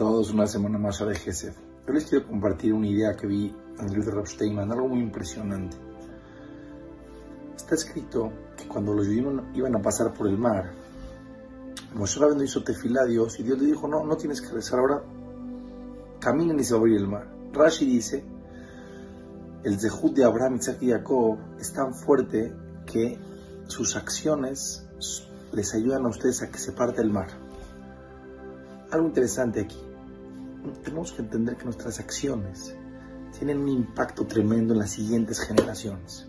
todos una semana más de Gesed. Yo les quiero compartir una idea que vi en el libro de algo muy impresionante. Está escrito que cuando los judíos iban a pasar por el mar, Moshe Rabbeinu hizo tefilá a Dios y Dios le dijo, no, no tienes que rezar ahora, caminen y se va a abrir el mar. Rashi dice, el Zehut de Abraham, Isaac y Jacob es tan fuerte que sus acciones les ayudan a ustedes a que se parte el mar. Algo interesante aquí. Tenemos que entender que nuestras acciones tienen un impacto tremendo en las siguientes generaciones.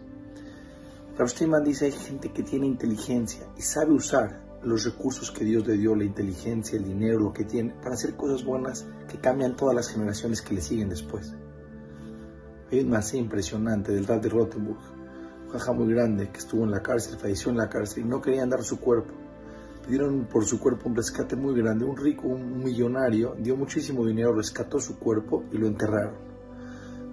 Rav Steinman dice hay gente que tiene inteligencia y sabe usar los recursos que Dios le dio, la inteligencia, el dinero, lo que tiene, para hacer cosas buenas que cambian todas las generaciones que le siguen después. Hay un más impresionante del Rab de Rottenburg, un muy grande que estuvo en la cárcel, falleció en la cárcel y no querían dar su cuerpo pidieron por su cuerpo un rescate muy grande. Un rico, un millonario, dio muchísimo dinero, rescató su cuerpo y lo enterraron.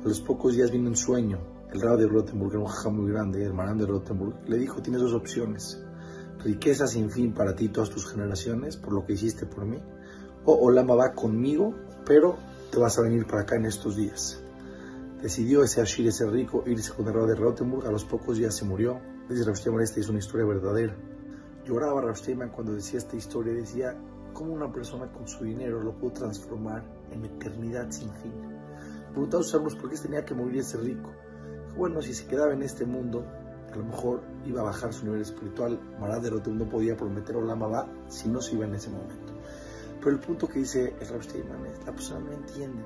A los pocos días vino un sueño. El rabo de Rottenburg, era un jaja muy grande, el marán de Rottenburg, le dijo, tienes dos opciones. Riqueza sin fin para ti y todas tus generaciones, por lo que hiciste por mí. O Olama va conmigo, pero te vas a venir para acá en estos días. Decidió ese Ashir, ese rico, irse con el rabo de Rottenburg. A los pocos días se murió. Es una historia verdadera. Lloraba Rav cuando decía esta historia, decía, ¿cómo una persona con su dinero lo pudo transformar en eternidad sin fin? Preguntaba a por qué tenía que morir ese rico. Bueno, si se quedaba en este mundo, a lo mejor iba a bajar su nivel espiritual. Maradero no podía prometer Olama va si no se iba en ese momento. Pero el punto que dice el Rav es, la persona no entiende.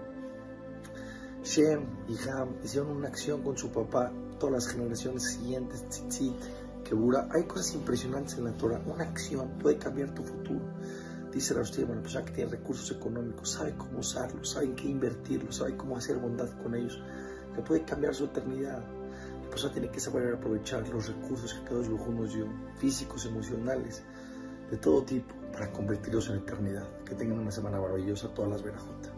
Shem y Ham hicieron una acción con su papá, todas las generaciones siguientes, tzitzit, hay cosas impresionantes en la Torah. Una acción puede cambiar tu futuro. Dice la hostia, una persona que tiene recursos económicos, sabe cómo usarlos, sabe en qué invertirlos, sabe cómo hacer bondad con ellos, que puede cambiar su eternidad. La persona tiene que saber aprovechar los recursos que cada uno nos dio, físicos, emocionales, de todo tipo, para convertirlos en eternidad. Que tengan una semana maravillosa todas las verajotas.